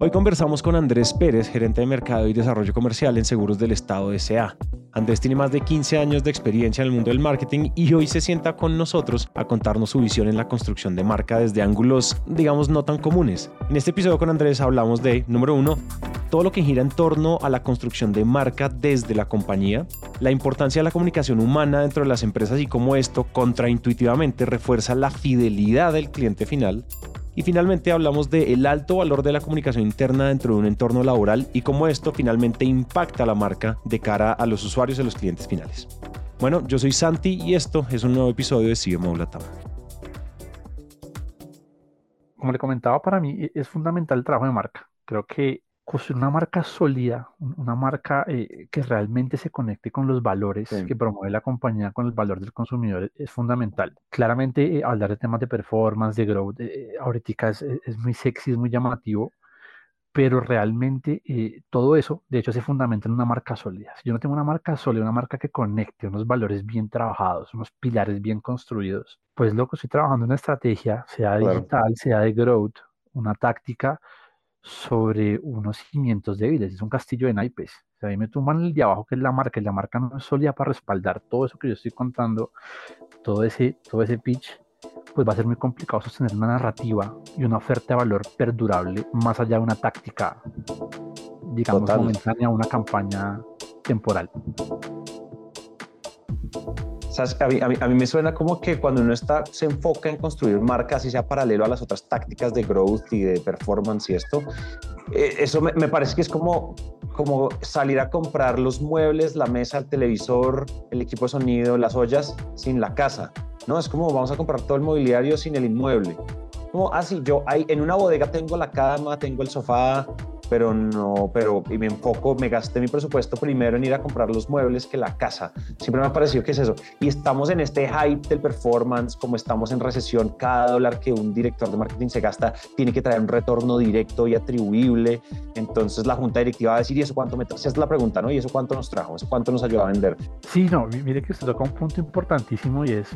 Hoy conversamos con Andrés Pérez, gerente de Mercado y Desarrollo Comercial en Seguros del Estado SA. Andrés tiene más de 15 años de experiencia en el mundo del marketing y hoy se sienta con nosotros a contarnos su visión en la construcción de marca desde ángulos, digamos, no tan comunes. En este episodio con Andrés hablamos de, número uno, todo lo que gira en torno a la construcción de marca desde la compañía, la importancia de la comunicación humana dentro de las empresas y cómo esto contraintuitivamente refuerza la fidelidad del cliente final, y finalmente hablamos del el alto valor de la comunicación interna dentro de un entorno laboral y cómo esto finalmente impacta a la marca de cara a los usuarios y los clientes finales. Bueno, yo soy Santi y esto es un nuevo episodio de CMO Latam. Como le comentaba, para mí es fundamental el trabajo de marca. Creo que construir una marca sólida, una marca eh, que realmente se conecte con los valores que promueve la compañía, con el valor del consumidor, es fundamental. Claramente, eh, hablar de temas de performance, de growth, eh, ahorita es, es, muy sexy, es muy llamativo, pero realmente todo eso, de hecho, se fundamenta en una marca sólida. Si yo no tengo una marca sólida, una marca que conecte unos valores bien trabajados, unos pilares bien construidos, pues loco, estoy trabajando una estrategia, sea digital, sea de growth, una táctica, sobre unos cimientos débiles, es un castillo de naipes. O sea, ahí me tumban el de abajo, que es la marca, y la marca no es sólida para respaldar todo eso que yo estoy contando, todo ese, todo ese pitch, pues va a ser muy complicado sostener una narrativa y una oferta de valor perdurable más allá de una táctica, digamos, momentánea, una campaña temporal. A mí, me suena como que cuando uno está, se enfoca en construir marcas y sea paralelo a las otras tácticas de growth y de performance y esto, eh, eso me, parece que es como, como salir a comprar los muebles, la mesa, el televisor, el equipo de sonido, las ollas sin la casa. No, es como vamos a comprar todo el mobiliario sin el inmueble. Como así, ah, yo hay, en una bodega tengo la cama, tengo el sofá, pero no, pero y me enfoco, me gasté mi presupuesto primero en ir a comprar los muebles que la casa. Siempre me ha parecido que es eso. Y estamos en este hype del performance, como estamos en recesión, cada dólar que un director de marketing se gasta tiene que traer un retorno directo y atribuible. Entonces la junta directiva va a decir, ¿y eso cuánto me trae? Esa es la pregunta, ¿no? ¿Y eso cuánto nos trajo? ¿Eso cuánto nos ayuda a vender? Sí, no, mire que usted toca un punto importantísimo y es,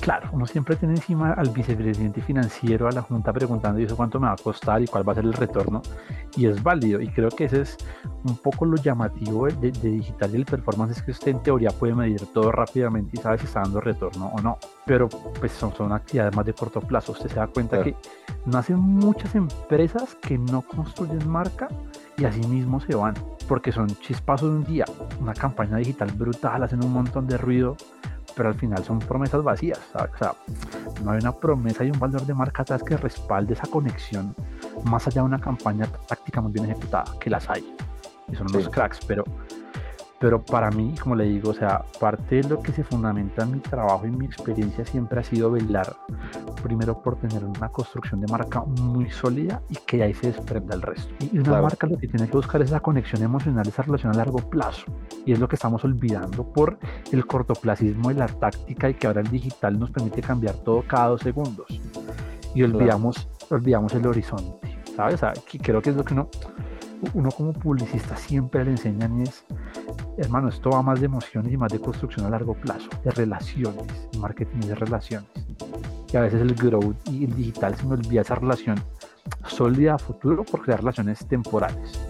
claro, uno siempre tiene encima al vicepresidente financiero, a la junta preguntando, ¿y eso cuánto me va a costar y cuál va a ser el retorno? Y es válido. Y creo que ese es un poco lo llamativo de, digital y el performance, es que usted en teoría puede medir todo rápidamente y sabe si está dando retorno o no. Pero pues son, son actividades más de corto plazo. Usted se da cuenta que no hacen muchas empresas que no construyen marca y así mismo se van, porque son chispazos de un día, una campaña digital brutal, hacen un montón de ruido, pero al final son promesas vacías, O sea, no hay una promesa y un valor de marca atrás que respalde esa conexión más allá de una campaña táctica muy bien ejecutada, que las hay, y son los cracks, pero pero para mí, como le digo, o sea, parte de lo que se fundamenta en mi trabajo y mi experiencia siempre ha sido velar, primero por tener una construcción de marca muy sólida y que ahí se desprenda el resto. Y una marca lo que tiene que buscar es esa conexión emocional, esa relación a largo plazo. Y es lo que estamos olvidando por el cortoplacismo y la táctica y que ahora el digital nos permite cambiar todo cada dos segundos. Y olvidamos, olvidamos el horizonte, ¿sabes? O sea, creo que es lo que uno uno como publicista siempre le enseñan es, hermano, esto va más de emociones y más de construcción a largo plazo, de relaciones, marketing de relaciones. Y a veces el growth y el digital se me olvida esa relación sólida a futuro por crear relaciones temporales.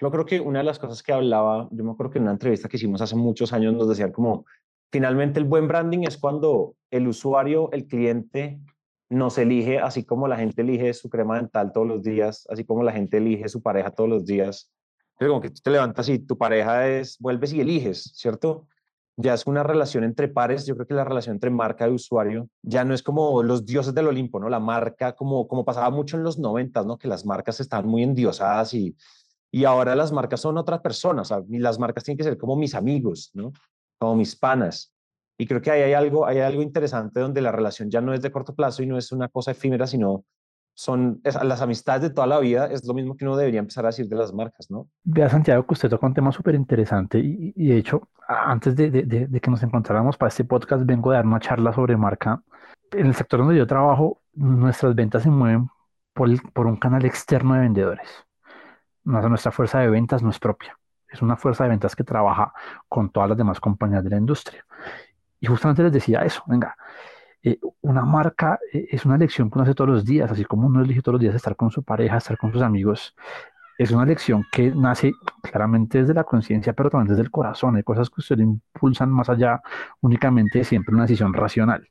Yo creo que una de las cosas que hablaba, yo me acuerdo que en una entrevista que hicimos hace muchos años nos decían como, finalmente el buen branding es cuando el usuario, el cliente, nos elige así como la gente elige su crema dental todos los días, así como la gente elige su pareja todos los días. Entonces, como que tú te levantas y tu pareja es, vuelves y eliges, ¿cierto? Ya es una relación entre pares, yo creo que la relación entre marca y usuario ya no es como los dioses del Olimpo, ¿no? La marca, como, como pasaba mucho en los noventas, ¿no? Que las marcas estaban muy endiosadas y, y ahora las marcas son otras personas, o sea, las marcas tienen que ser como mis amigos, ¿no? Como mis panas. Y creo que ahí hay algo, hay algo interesante donde la relación ya no es de corto plazo y no es una cosa efímera, sino son las amistades de toda la vida, es lo mismo que uno debería empezar a decir de las marcas, ¿no? Vea, Santiago, que usted toca un tema súper interesante y, de hecho, antes de, de, de, que nos encontráramos para este podcast, vengo a dar una charla sobre marca. En el sector donde yo trabajo, nuestras ventas se mueven por, por un canal externo de vendedores. Nuestra fuerza de ventas no es propia, es una fuerza de ventas que trabaja con todas las demás compañías de la industria. Y justamente les decía eso, venga, eh, una marca eh, es una elección que uno hace todos los días, así como uno elige todos los días estar con su pareja, estar con sus amigos. Es una elección que nace claramente desde la conciencia, pero también desde el corazón. Hay cosas que usted impulsan más allá únicamente de siempre una decisión racional.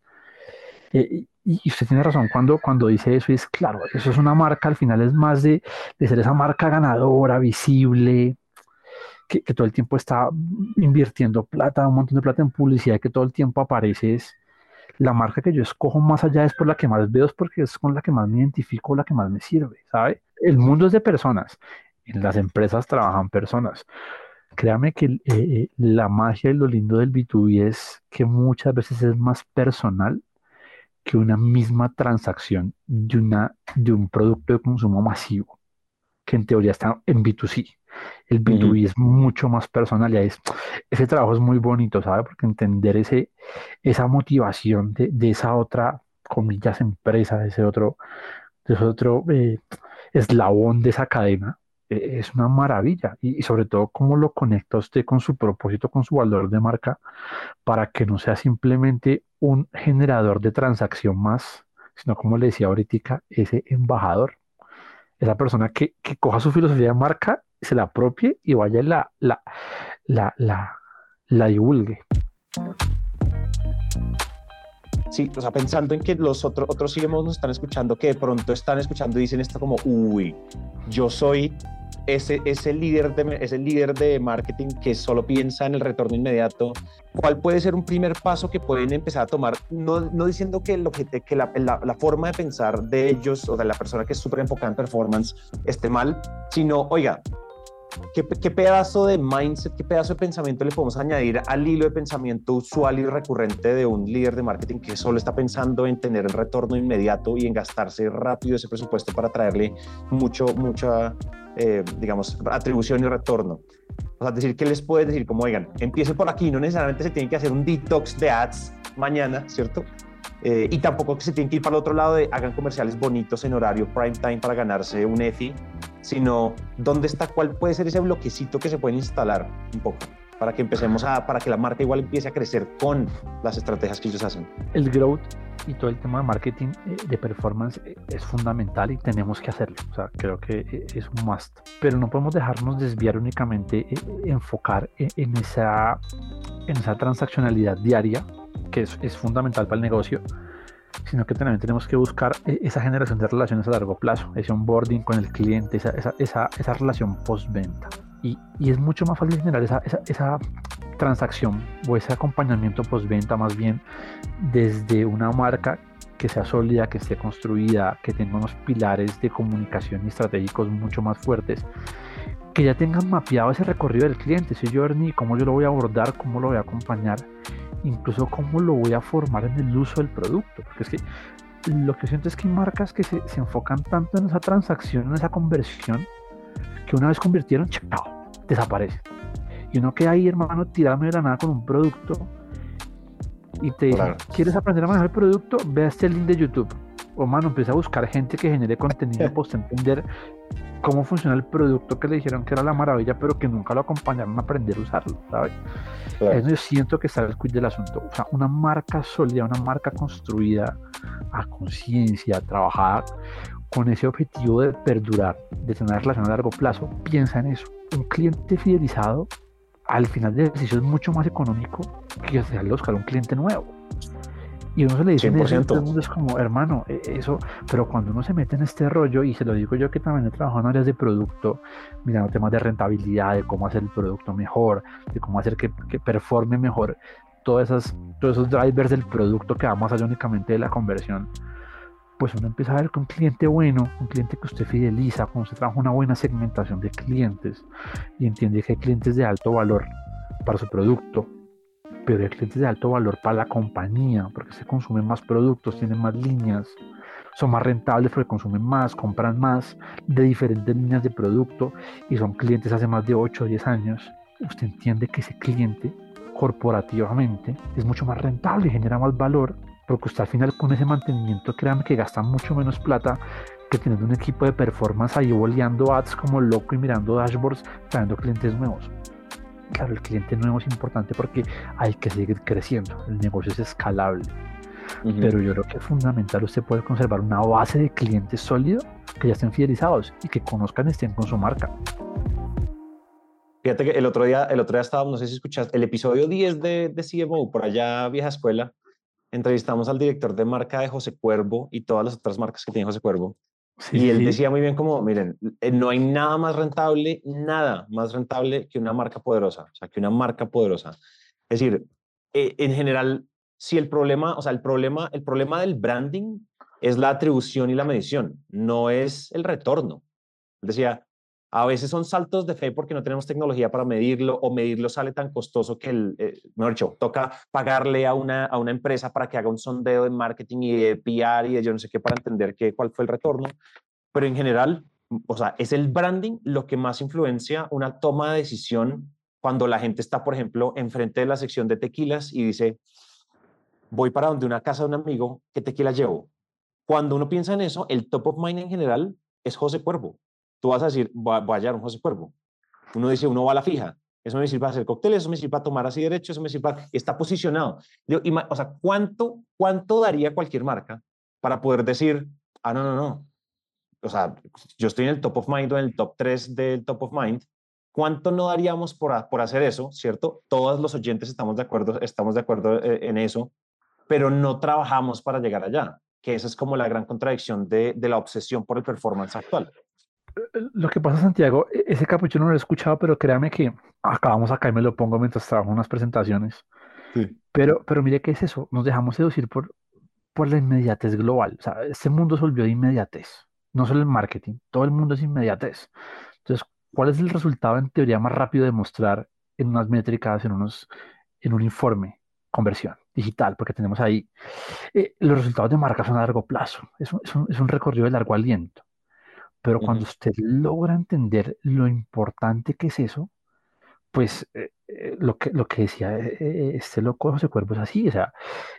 Eh, y usted tiene razón cuando, cuando dice eso, es claro, eso es una marca, al final es más de, de ser esa marca ganadora, visible, que, todo el tiempo está invirtiendo plata, un montón de plata en publicidad, que todo el tiempo aparece, es, la marca que yo escojo más allá es por la que más veo, es porque es con la que más me identifico, la que más me sirve, ¿sabe? El mundo es de personas, en las empresas trabajan personas. Créame que eh, eh, la magia y lo lindo del B2B es que muchas veces es más personal que una misma transacción de, una, de un producto de consumo masivo, que en teoría está en B2C. El B2B es mucho más personal y es, ese trabajo es muy bonito, ¿sabe? Porque entender ese, esa motivación de, de esa otra, comillas, empresa, de ese otro, de ese otro eh, eslabón de esa cadena, e, es una maravilla. Y, y, sobre todo cómo lo conecta usted con su propósito, con su valor de marca, para que no sea simplemente un generador de transacción más, sino como le decía ahorita, ese embajador esa persona que, que, coja su filosofía de marca se la apropie y vaya y la, la, la, la, la divulgue. Sí, o sea, pensando en que los otros otros CMOs nos están escuchando, que de pronto están escuchando y dicen esto como, uy, yo soy ese, ese, líder de, ese líder de marketing que solo piensa en el retorno inmediato, ¿cuál puede ser un primer paso que pueden empezar a tomar? No, no diciendo que, el que la, la, la, forma de pensar de ellos o de la persona que es súper enfocada en performance esté mal, sino, oiga, ¿Qué, ¿Qué, pedazo de mindset, qué pedazo de pensamiento le podemos añadir al hilo de pensamiento usual y recurrente de un líder de marketing que solo está pensando en tener el retorno inmediato y en gastarse rápido ese presupuesto para traerle mucho, mucha, eh, digamos, atribución y retorno? O sea, decir, ¿qué les puedes decir? Como, oigan, empiece por aquí, no necesariamente se tiene que hacer un detox de ads mañana, ¿cierto? Eh, y tampoco que se tienen que ir para el otro lado de hagan comerciales bonitos en horario prime time para ganarse un EFI, sino dónde está, cuál puede ser ese bloquecito que se puede instalar un poco para que empecemos a, para que la marca igual empiece a crecer con las estrategias que ellos hacen. El growth y todo el tema de marketing eh, de performance eh, es fundamental y tenemos que hacerlo. O sea, creo que es un must. Pero no podemos dejarnos desviar únicamente, enfocar en esa, en esa transaccionalidad diaria que es, es, fundamental para el negocio, sino que también tenemos que buscar e, esa generación de relaciones a largo plazo, ese onboarding con el cliente, esa, esa, esa, esa relación postventa. Y, y, es mucho más fácil generar esa, esa transacción o ese acompañamiento postventa más bien desde una marca que sea sólida, que esté construida, que tenga unos pilares de comunicación y estratégicos mucho más fuertes, que ya tengan mapeado ese recorrido del cliente, ese journey, cómo yo lo voy a abordar, cómo lo voy a acompañar incluso cómo lo voy a formar en el uso del producto. Porque es que lo que siento es que hay marcas que se, se enfocan tanto en esa transacción, en esa conversión, que una vez convirtieron, chao, desaparece. Y uno queda ahí, hermano, tirado de la nada con un producto y te dice, ¿quieres aprender a manejar el producto? Ve a este link de YouTube. O, mano, empieza a buscar gente que genere contenido para entender cómo funciona el producto que le dijeron que era la maravilla, pero que nunca lo acompañaron a aprender a usarlo, ¿sabes? Eso yo siento que está el quid del asunto. O sea, una marca sólida, una marca construida a conciencia, trabajada con ese objetivo de perdurar, de tener relación a largo plazo, piensa en eso. Un cliente fidelizado, al final del ejercicio es mucho más económico que hacerle buscar un cliente nuevo. Y uno se le dice, todo el mundo es como, hermano, e, eso, pero cuando uno se mete en este rollo, y se lo digo yo que también he trabajado en áreas de producto, mirando temas de rentabilidad, de cómo hacer el producto mejor, de cómo hacer que, que performe mejor todas esas, todos esos drivers del producto que vamos a hacer únicamente de la conversión, pues uno empieza a ver que un cliente bueno, un cliente que usted fideliza, cuando usted trabaja una buena segmentación de clientes y entiende que hay clientes de alto valor para su producto, pero hay clientes de alto valor para la compañía, porque se consumen más productos, tienen más líneas, son más rentables porque consumen más, compran más de diferentes líneas de producto y son clientes hace más de 8 o 10 años. Usted entiende que ese cliente corporativamente es mucho más rentable y genera más valor porque usted al final con ese mantenimiento, créanme que gasta mucho menos plata que teniendo un equipo de performance ahí boleando ads como loco y mirando dashboards, trayendo clientes nuevos claro, el cliente nuevo es importante porque hay que seguir creciendo, el negocio es escalable. Pero yo creo que es fundamental usted puede conservar una base de clientes sólido que ya estén fidelizados y que conozcan y estén con su marca. Fíjate que el otro día, el otro día estábamos, no sé si escuchaste, el episodio 10 de, de CMO, por allá vieja escuela, entrevistamos al director de marca de José Cuervo y todas las otras marcas que tiene José Cuervo. Y él decía muy bien como, miren, eh, no hay nada más rentable, nada más rentable que una marca poderosa, o sea, que una marca poderosa. Es decir, eh, en general, si el problema, o sea, el problema, el problema del branding es la atribución y la medición, no es el retorno. Decía, a veces son saltos de fe porque no tenemos tecnología para medirlo o medirlo sale tan costoso que, el, eh, mejor dicho, toca pagarle a una, a una empresa para que haga un sondeo de marketing y de PR y de yo no sé qué para entender qué, cuál fue el retorno. Pero en general, o sea, es el branding lo que más influencia una toma de decisión cuando la gente está, por ejemplo, enfrente de la sección de tequilas y dice, voy para donde una casa de un amigo, ¿qué tequila llevo? Cuando uno piensa en eso, el top of mind en general es José Cuervo tú vas a decir, voy a, hallar un José Cuervo. Uno dice, uno va a la fija. Eso me sirve para hacer cócteles, eso me sirve para tomar así derecho, eso me sirve para... Está posicionado. O sea, ¿cuánto, ¿cuánto daría cualquier marca para poder decir, ah, no, no, no. O sea, yo estoy en el top of mind o en el top 3 del top of mind. ¿Cuánto no daríamos por, por hacer eso, cierto? Todos los oyentes estamos de acuerdo, estamos de acuerdo eh, en eso, pero no trabajamos para llegar allá, que esa es como la gran contradicción de, de la obsesión por el performance actual lo que pasa, Santiago, e-, ese capuchino no lo he escuchado, pero créame que acabamos acá y me lo pongo mientras trabajo en unas presentaciones. Pero, pero mire qué es eso, nos dejamos seducir por, por la inmediatez global. O sea, este mundo se volvió de inmediatez, no solo el marketing, todo el mundo es inmediatez. Entonces, ¿cuál es el resultado en teoría más rápido de mostrar en unas métricas, en, unos, en un informe? Conversión digital, porque tenemos ahí eh, los resultados de marca son a largo plazo, es un, es un recorrido de largo aliento. Pero cuando usted logra entender lo importante que es eso, pues eh, eh, lo, que, lo que decía eh, este loco José Cuervo es así, o sea,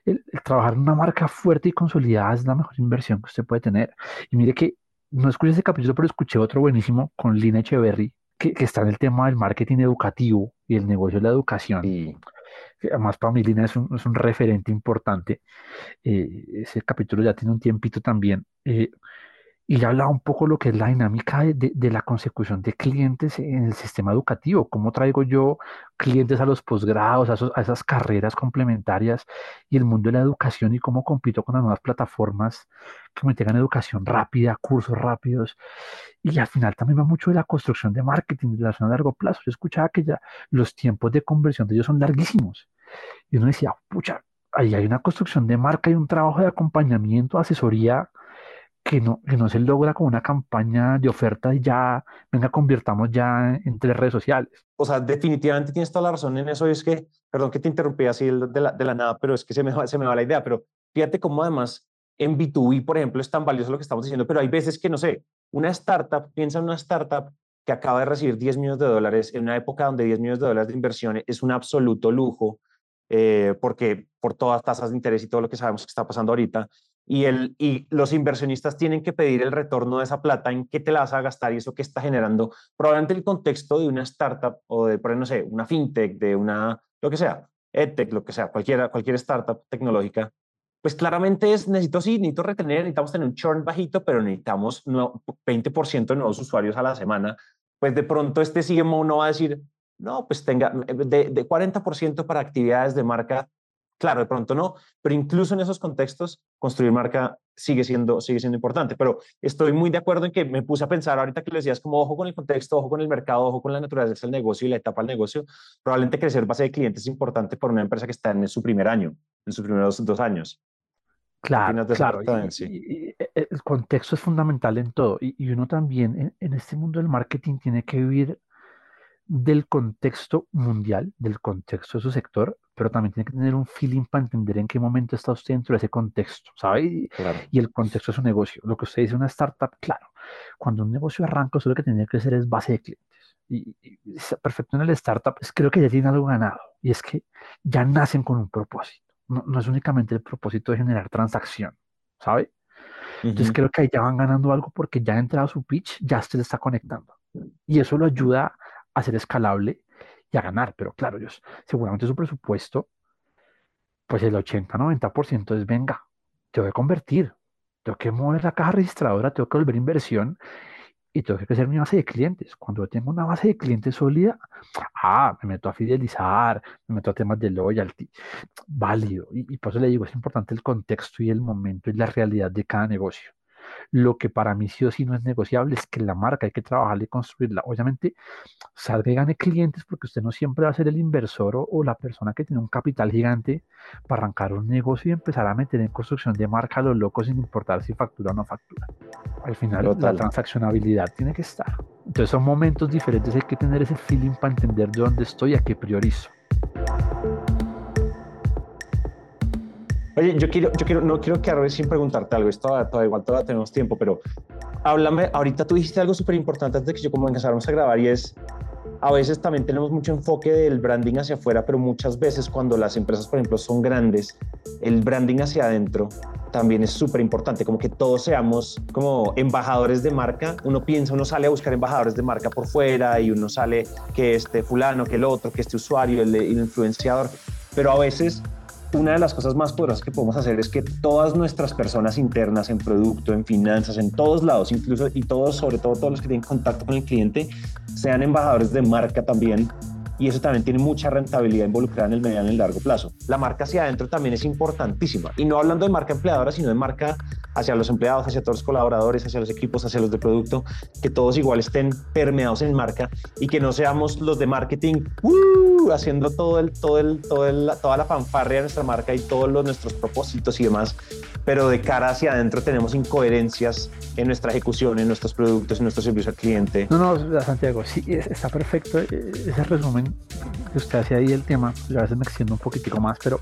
el, trabajar en una marca fuerte y consolidada es la mejor inversión que usted puede tener. Y mire que no escuché ese capítulo, pero escuché otro buenísimo con Lina Echeverry, que, que está en el tema del marketing educativo y el negocio de la educación. Y además para mí Lina es un, es un referente importante. ese capítulo ya tiene un tiempito también y ya hablaba un poco lo que es la dinámica de, la consecución de clientes en el sistema educativo, cómo traigo yo clientes a los posgrados, a, esas carreras complementarias y el mundo de la educación y cómo compito con las nuevas plataformas que me tengan educación rápida, cursos rápidos. Y al final también va mucho de la construcción de marketing, de la zona a largo plazo. Yo escuchaba que ya los tiempos de conversión de ellos son larguísimos. Y uno decía, pucha, ahí hay una construcción de marca y un trabajo de acompañamiento, asesoría que no, que no se logra con una campaña de oferta y ya, venga, convirtamos ya en tres redes sociales. O sea, definitivamente tienes toda la razón en eso. Y es que, perdón que te interrumpí así de la, de la nada, pero es que se me, se me va la idea. Pero fíjate cómo además en B2B, por ejemplo, es tan valioso lo que estamos diciendo, pero hay veces que, no sé, una startup, piensa en una startup que acaba de recibir 10 millones de dólares en una época donde 10 millones de dólares de inversión es un absoluto lujo, eh, porque por todas tasas de interés y todo lo que sabemos que está pasando ahorita, y, el, y los inversionistas tienen que pedir el retorno de esa plata, en qué te la vas a gastar y eso que está generando, probablemente el contexto de una startup o de, por no sé, una fintech, de una, lo que sea, edtech, lo que sea, cualquiera, cualquier startup tecnológica, pues claramente es, necesito sí, necesito retener, necesitamos tener un churn bajito, pero necesitamos 20% de nuevos usuarios a la semana, pues de pronto este CMO no va a decir, no, pues tenga de, de 40% para actividades de marca Claro, de pronto no, pero incluso en esos contextos, construir marca sigue siendo, sigue siendo importante. Pero estoy muy de acuerdo en que me puse a pensar ahorita que le decías como ojo con el contexto, ojo con el mercado, ojo con la naturaleza del negocio y la etapa del negocio. Probablemente crecer base de clientes es importante para una empresa que está en su primer año, en sus primeros dos años. Claro, claro. Y, el contexto es fundamental en todo. Y, uno también en, en este mundo del marketing tiene que vivir del contexto mundial, del contexto de su sector, pero también tiene que tener un feeling para entender en qué momento está usted dentro de ese contexto, ¿sabe? Y, el contexto de su negocio. Lo que usted dice, una startup, claro, cuando un negocio arranca, usted lo que tiene que hacer es base de clientes. Y, perfecto en el startup, creo que ya tiene algo ganado, y es que ya nacen con un propósito. No, no es únicamente el propósito de generar transacción, ¿sabe? Entonces creo que ahí ya van ganando algo porque ya ha entrado su pitch, ya usted está conectando. Y eso lo ayuda a ser escalable y a ganar. Pero claro, ellos, seguramente su presupuesto, pues el 80-90% es venga, tengo que convertir, tengo que mover la caja registradora, tengo que volver inversión y tengo que crecer mi base de clientes. Cuando yo tengo una base de clientes sólida, ah, me meto a fidelizar, me meto a temas de loyalty, válido. Y, y por eso le digo, es importante el contexto y el momento y la realidad de cada negocio. Lo que para mí sí o sí no es negociable es que la marca hay que trabajarla y construirla. Obviamente, salga y gane clientes porque usted no siempre va a ser el inversor o, la persona que tiene un capital gigante para arrancar un negocio y empezar a meter en construcción de marca a los locos sin importar si factura o no factura. Al final, la transaccionabilidad tiene que estar. Entonces, son momentos diferentes. Hay que tener ese feeling para entender de dónde estoy y a qué priorizo. Oye, yo quiero, yo quiero, no quiero quedarme sin preguntarte algo, esto todavía, igual todavía tenemos tiempo, pero háblame, ahorita tú dijiste algo súper importante antes de que yo comenzáramos a grabar y es, a veces también tenemos mucho enfoque del branding hacia afuera, pero muchas veces cuando las empresas, por ejemplo, son grandes, el branding hacia adentro también es súper importante, como que todos seamos como embajadores de marca. Uno piensa, uno sale a buscar embajadores de marca por fuera y uno sale que este fulano, que el otro, que este usuario, el, el influenciador, pero a veces una de las cosas más poderosas que podemos hacer es que todas nuestras personas internas en producto, en finanzas, en todos lados, incluso y todos, sobre todo todos los que tienen contacto con el cliente, sean embajadores de marca también y eso también tiene mucha rentabilidad involucrada en el mediano y el largo plazo. La marca hacia adentro también es importantísima y no hablando de marca empleadora, sino de marca hacia los empleados, hacia todos los colaboradores, hacia los equipos, hacia los de producto, que todos igual estén permeados en marca y que no seamos los de marketing haciendo todo el, todo el, todo el, toda la fanfarria de nuestra marca y todos los, nuestros propósitos y demás pero de cara hacia adentro tenemos incoherencias en nuestra ejecución, en nuestros productos, en nuestro servicio al cliente. No, no, Santiago, sí, está perfecto eh, ese resumen que usted hace ahí del tema. Yo a veces me extiendo un poquitico más, pero,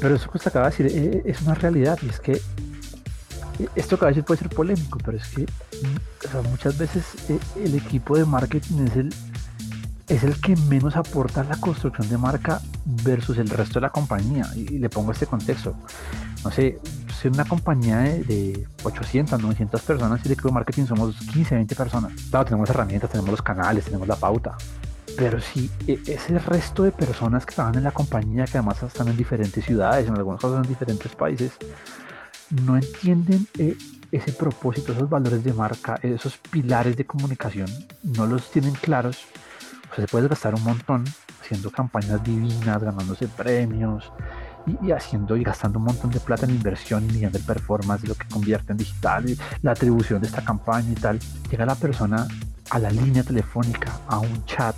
pero eso que usted acaba de decir eh, es una realidad y es que eh, esto que a veces puede ser polémico, pero es que mm, muchas veces el equipo de marketing es el, es el que menos aporta la construcción de marca versus el resto de la compañía. Y, le pongo este contexto no sé, si una compañía de, 800, 900 personas y de equipo marketing somos 15, 20 personas. Claro, tenemos herramientas, tenemos los canales, tenemos la pauta. Pero si e, ese resto de personas que trabajan en la compañía, que además están en diferentes ciudades, en algunos casos en diferentes países, no entienden eh, ese propósito, esos valores de marca, esos pilares de comunicación, no los tienen claros, o sea, se puede gastar un montón haciendo campañas divinas, ganándose premios, y, haciendo y gastando un montón de plata en inversión y midiendo el performance lo que convierte en digital la atribución de esta campaña y tal, llega la persona a la línea telefónica, a un chat,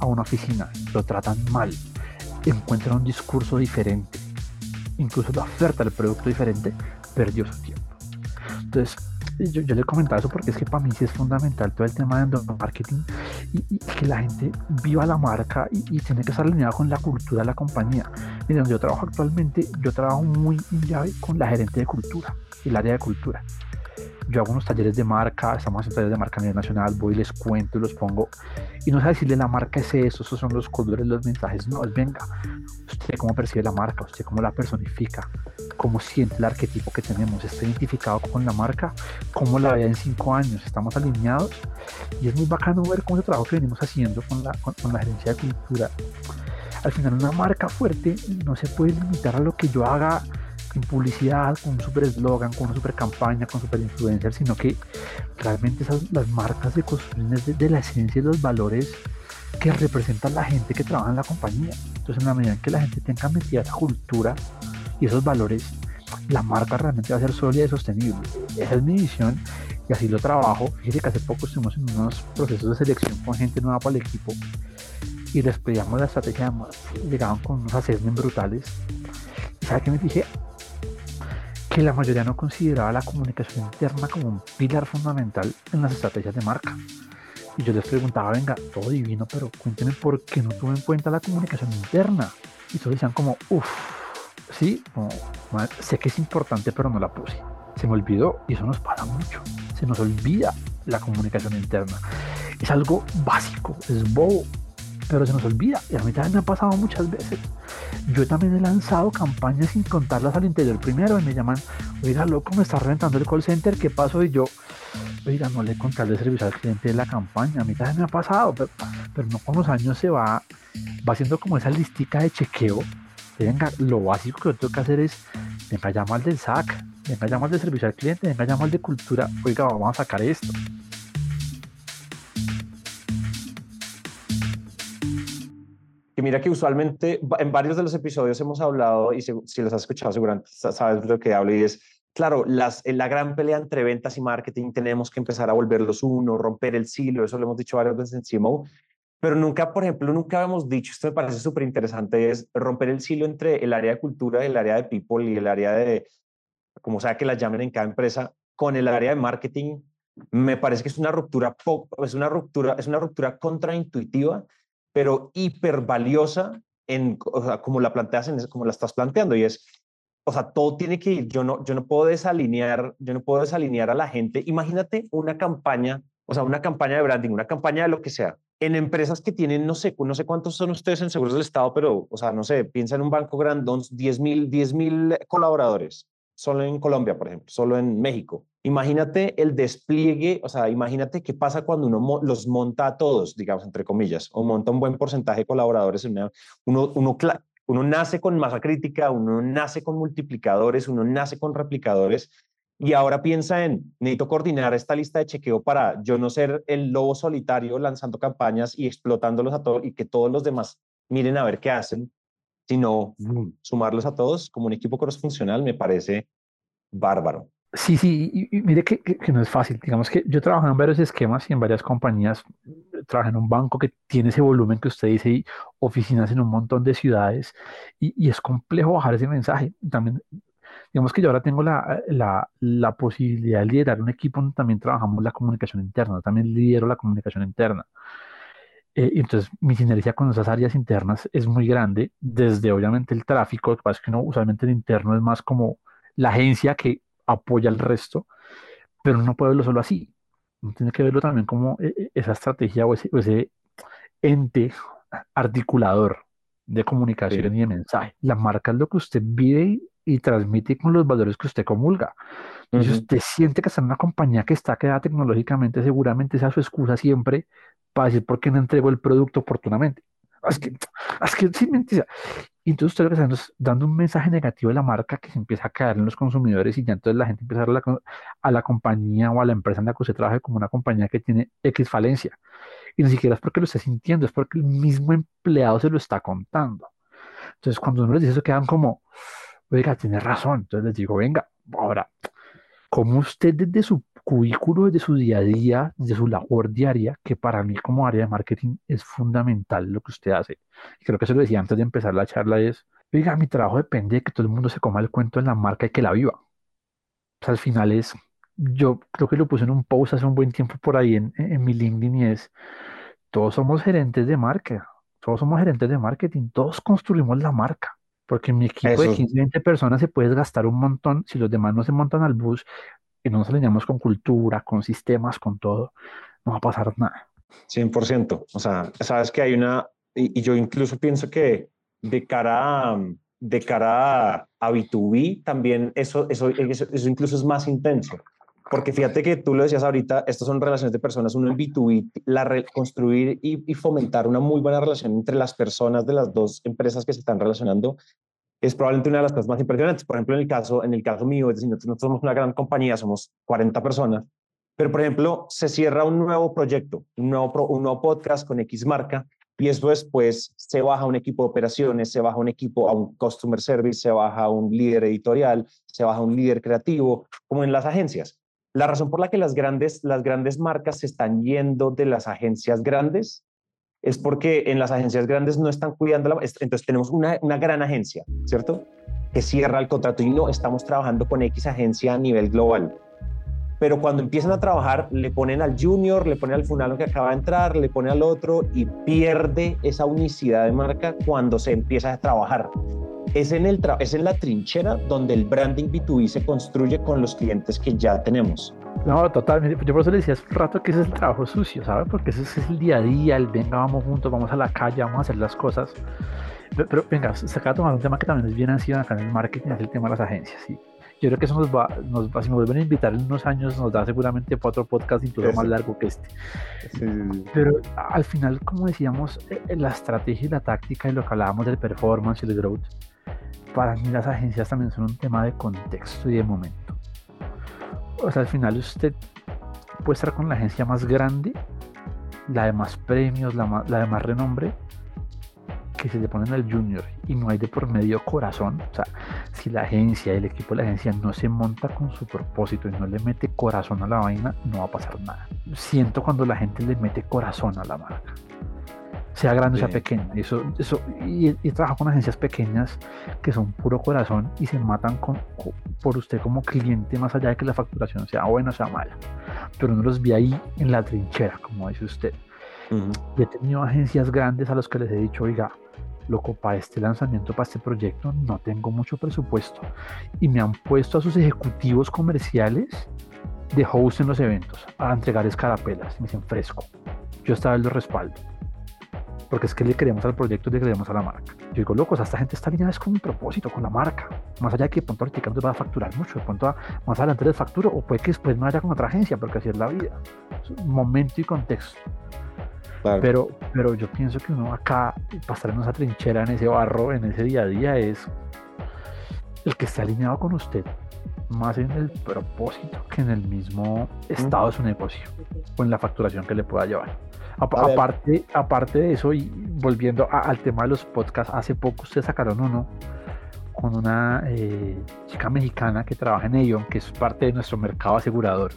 a una oficina, lo tratan mal, encuentran un discurso diferente, incluso la oferta del producto diferente, perdió su tiempo. Entonces, yo, yo le comentaba eso porque es que para mí sí es fundamental todo el tema de marketing y, que la gente viva la marca y, tiene que estar alineado con la cultura de la compañía. Miren, donde yo trabajo actualmente, yo trabajo muy en llave con la gerente de cultura, el área de cultura yo hago unos talleres de marca, estamos haciendo talleres de marca a nivel nacional, voy y les cuento y los pongo. Y no sé decirle la marca es eso, esos son los colores, los mensajes. No, es venga, usted cómo percibe la marca, usted cómo la personifica, cómo siente el arquetipo que tenemos, está identificado con la marca, cómo la ve en cinco años, estamos alineados. Y es muy bacano ver cómo el trabajo que venimos haciendo con la, con, con la gerencia de cultura. Al final, una marca fuerte no se puede limitar a lo que yo haga en publicidad, con un super eslogan, con una super campaña, con super influencer, sino que realmente esas, las marcas se construyen desde de la esencia y los valores que representan la gente que trabaja en la compañía. Entonces, en la medida en que la gente tenga metida esa cultura y esos valores, la marca realmente va a ser sólida y sostenible. Esa es mi visión y así lo trabajo. Fíjate que hace poco estuvimos en unos procesos de selección con gente nueva para el equipo y les pedíamos la estrategia, llegaban con unos assessments brutales. ¿Y sabe que me dije? Que la mayoría no consideraba la comunicación interna como un pilar fundamental en las estrategias de marca. Y yo les preguntaba, venga, todo divino, pero cuéntenme por qué no tuve en cuenta la comunicación interna. Y todos decían como, uff, sí, sé que es importante, pero no la puse. Se me olvidó y eso nos pasa mucho. Se nos olvida la comunicación interna. Es algo básico, es bobo, pero se nos olvida. Y a mí también me ha pasado muchas veces. Yo también he lanzado campañas sin contarlas al interior primero y me llaman, oiga, loco, me está reventando el call center, ¿qué pasó? Y yo, oiga, no le conté el servicio al cliente de la campaña. A mí también me ha pasado, pero, no con los años se va, va haciendo como esa listica de chequeo venga, lo básico que yo tengo que hacer es, venga, llama al del SAC, venga, llama al de servicio al cliente, venga, llama al de cultura, oiga, vamos a sacar esto. Que mira que usualmente en varios de los episodios hemos hablado, y si, los has escuchado seguramente sabes de lo que hablo, y es, claro, las, la gran pelea entre ventas y marketing, tenemos que empezar a volverlos uno, romper el silo, eso lo hemos dicho varias veces en pero nunca, por ejemplo, nunca hemos dicho, esto me parece súper interesante, es romper el silo entre el área de cultura, el área de people y el área de, como sea que la llamen en cada empresa, con el área de marketing. Me parece que es una ruptura, es una ruptura, es una ruptura contraintuitiva, pero hiper valiosa en, como la planteas, en, como la estás planteando, y es, o sea, todo tiene que ir, yo no, yo no puedo desalinear, yo no puedo desalinear a la gente. Imagínate una campaña, o sea, una campaña de branding, una campaña de lo que sea, en empresas que tienen, no sé, no sé cuántos son ustedes en seguros del Estado, pero, o sea, no sé, piensa en un banco grandón, 10 mil 10 mil colaboradores, solo en Colombia, por ejemplo, solo en México. Imagínate el despliegue, o sea, imagínate qué pasa cuando uno los monta a todos, digamos, entre comillas, o monta un buen porcentaje de colaboradores. En uno, uno, uno nace con masa crítica, uno nace con multiplicadores, uno nace con replicadores y ahora piensa en, necesito coordinar esta lista de chequeo para yo no ser el lobo solitario lanzando campañas y explotándolos a todos y que todos los demás miren a ver qué hacen, sino sumarlos a todos como un equipo cross-funcional me parece bárbaro. Sí, sí, y, mire que, que, no es fácil. Digamos que yo trabajo en varios esquemas y en varias compañías. Trabajo en un banco que tiene ese volumen que usted dice y oficinas en un montón de ciudades y, y es complejo bajar ese mensaje. También Digamos que yo ahora tengo la, la, la posibilidad de liderar un equipo donde también trabajamos la comunicación interna, también lidero la comunicación interna. Eh, y entonces mi sinergia con esas áreas internas es muy grande, desde obviamente el tráfico, lo que pasa es que no, usualmente el interno es más como la agencia que apoya al resto, pero no puede verlo solo así. Uno tiene que verlo también como eh, eh, esa estrategia o ese, ese ente articulador de comunicación y de mensaje. La marca es lo que usted vive y transmite con los valores que usted comulga. Y si usted siente que está en una compañía que está quedada tecnológicamente, seguramente esa es su excusa siempre para decir por qué no entregó el producto oportunamente. Es que, es que sí, mentira. Entonces usted lo está es dando un mensaje negativo a la marca que se empieza a caer en los consumidores y ya entonces la gente empieza a ver a la compañía o a la empresa en la que usted trabaja como una compañía que tiene X falencia. Y ni siquiera es porque lo esté sintiendo, es porque el mismo empleado se lo está contando. Entonces cuando uno les dice eso quedan como, oiga, tiene razón. Entonces les digo, venga, ahora, como usted desde su cubículo, desde su día a día, desde su labor diaria, que para mí como área de marketing es fundamental lo que usted hace. Y creo que se lo decía antes de empezar la charla, es, oiga, mi trabajo depende de que todo el mundo se coma el cuento en la marca y que la viva. Pues al final es, yo creo que lo puse en un post hace un buen tiempo por ahí en, en mi LinkedIn y es, todos somos gerentes de marca, todos somos gerentes de marketing, todos construimos la marca. Porque en mi equipo de 15, 20 personas se puede gastar un montón si los demás no se montan al bus y no nos alineamos con cultura, con sistemas, con todo, no va a pasar nada. 100%. O sea, sabes que hay una, y, yo incluso pienso que de cara a, de cara a B2B también eso, eso, eso, eso incluso es más intenso. Porque fíjate que tú lo decías ahorita, estas son relaciones de personas, uno en B2B, la construir y, y, fomentar una muy buena relación entre las personas de las dos empresas que se están relacionando es probablemente una de las cosas más impresionantes. Por ejemplo, en el caso, en el caso mío, es decir, nosotros somos una gran compañía, somos 40 personas, pero por ejemplo, se cierra un nuevo proyecto, un nuevo, un nuevo podcast con X marca y eso después se baja un equipo de operaciones, se baja un equipo a un customer service, se baja un líder editorial, se baja un líder creativo, como en las agencias. La razón por la que las grandes, las grandes marcas se están yendo de las agencias grandes es porque en las agencias grandes no están cuidando, la, entonces tenemos una, una gran agencia, ¿cierto? Que cierra el contrato y no, estamos trabajando con X agencia a nivel global. Pero cuando empiezan a trabajar, le ponen al junior, le ponen al fulano que acaba de entrar, le ponen al otro y pierde esa unicidad de marca cuando se empieza a trabajar. Es en, el es en la trinchera donde el branding B2B se construye con los clientes que ya tenemos. No, totalmente. Yo por eso le decía hace un rato que ese es el trabajo sucio, ¿sabes? Porque ese es el día a día, el venga, vamos juntos, vamos a la calle, vamos a hacer las cosas. Pero, venga, se acaba de tomar un tema que también es bien así acá en el marketing, es el tema de las agencias. ¿sí? Yo creo que eso nos va, nos va, si me vuelven a invitar en unos años, nos da seguramente para otro podcast incluso más largo que este. Pero al final, como decíamos, eh, la estrategia y la táctica y lo que hablábamos del performance y del growth, para mí las agencias también son un tema de contexto y de momento. O sea, al final usted puede estar con la agencia más grande, la de más premios, la, la de más renombre, que se le ponen al junior y no hay de por medio corazón, o sea, si la agencia, el equipo de la agencia no se monta con su propósito y no le mete corazón a la vaina, no va a pasar nada. Siento cuando la gente le mete corazón a la marca sea grande o sea pequeña. Eso, eso, y, y trabajo con agencias pequeñas que son puro corazón y se matan con, por usted como cliente, más allá de que la facturación sea buena o sea mala. Pero no los vi ahí en la trinchera, como dice usted. He tenido agencias grandes a los que les he dicho, oiga, loco, para este lanzamiento, para este proyecto, no tengo mucho presupuesto. Y me han puesto a sus ejecutivos comerciales de host en los eventos a entregar escarapelas. Me dicen fresco. Yo estaba en los respaldo porque es que le queremos al proyecto le queremos a la marca. Yo digo, locos, esta gente está alineada es con un propósito, con la marca. Más allá de que de pronto ahorita nos va a facturar mucho, de pronto más adelante les facturo, o puede que después me vaya con otra agencia, porque así es la vida. momento y contexto. Pero, pero yo pienso que uno acá, pasar en esa trinchera, en ese barro, en ese día a día, es el que está alineado con usted, más en el propósito que en el mismo estado de su negocio o en la facturación que le pueda llevar. Aparte, aparte de eso, y volviendo al tema de los podcasts, hace poco ustedes sacaron uno con una eh, chica mexicana que trabaja en ello, que es parte de nuestro mercado asegurador.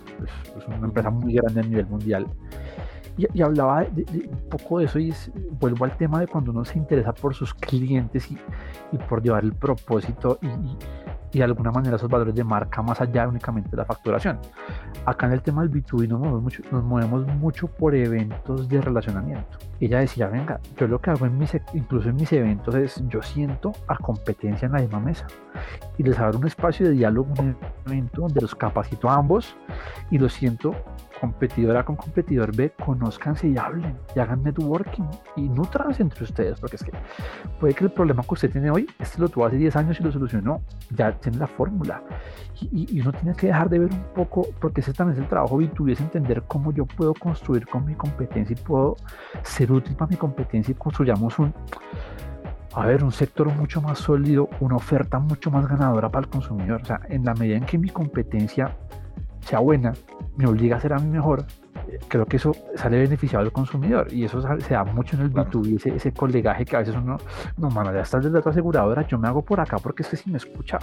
Es, una empresa muy grande a nivel mundial. Y, hablaba de, un poco de eso y vuelvo al tema de cuando uno se interesa por sus clientes y, y por llevar el propósito y, y de alguna manera esos valores de marca más allá únicamente de la facturación. Acá en el tema del B2B nos movemos mucho, nos movemos mucho por eventos de relacionamiento. Ella decía, venga, yo lo que hago en mis, incluso en mis eventos es, yo siento a competencia en la misma mesa y les abro un espacio de diálogo, un evento donde los capacito a ambos y lo siento competidora con competidor B, conozcanse y hablen y hagan networking y nutranse entre ustedes, porque es que puede que el problema que usted tiene hoy, este lo tuvo hace 10 años y lo solucionó, ya tiene la fórmula. Y, uno tiene que dejar de ver un poco, porque ese también es el trabajo y tuviese entender cómo yo puedo construir con mi competencia y puedo ser útil para mi competencia y construyamos un, a ver, un sector mucho más sólido, una oferta mucho más ganadora para el consumidor. O sea, en la medida en que mi competencia sea buena, me obliga a ser a mí mejor, creo que eso sale beneficiado al consumidor y eso se da mucho en el B2B, ese, ese, colegaje que a veces uno, no, mano, ya estás desde otra aseguradora, yo me hago por acá porque es que si me escucha,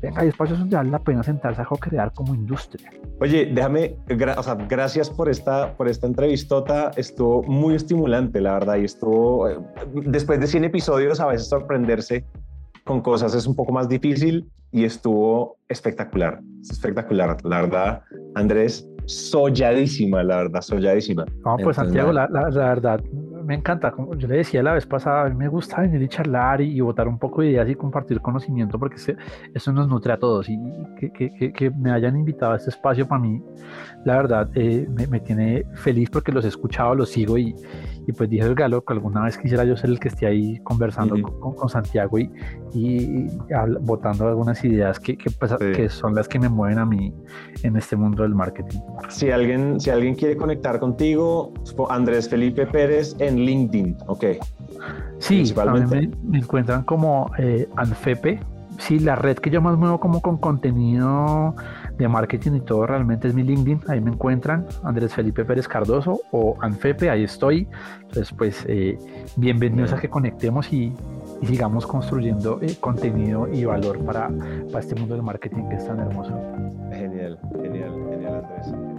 venga, hay espacios donde vale la pena sentarse a crear como industria. Oye, déjame, o sea, gracias por esta, por esta entrevistota, estuvo muy estimulante, la verdad, y estuvo, eh, después de 100 episodios, a veces sorprenderse con cosas es un poco más difícil y estuvo espectacular, espectacular, la verdad, Andrés, solladísima, la verdad, solladísima. No, pues Santiago, la, la, verdad, me encanta, como yo le decía la vez pasada, a mí me gusta venir y charlar y, votar un poco de ideas y compartir conocimiento porque eso nos nutre a todos y que, que, que, me hayan invitado a este espacio para mí, la verdad, eh, me, me, tiene feliz porque los he escuchado, los sigo y, y pues dije, Galo, que alguna vez quisiera yo ser el que esté ahí conversando con, Santiago y, y, votando algunas ideas que, que, pues, que, son las que me mueven a mí en este mundo del marketing. Si alguien, si alguien quiere conectar contigo, Andrés Felipe Pérez en LinkedIn, ok. Sí, me, me, encuentran como eh, Anfepe. Sí, la red que yo más muevo como con contenido de marketing y todo realmente es mi LinkedIn, ahí me encuentran, Andrés Felipe Pérez Cardoso o Anfepe, ahí estoy. Entonces, pues eh, bienvenidos a que conectemos y, sigamos construyendo eh, contenido y valor para, para este mundo del marketing que es tan hermoso. Genial, genial, genial Andrés.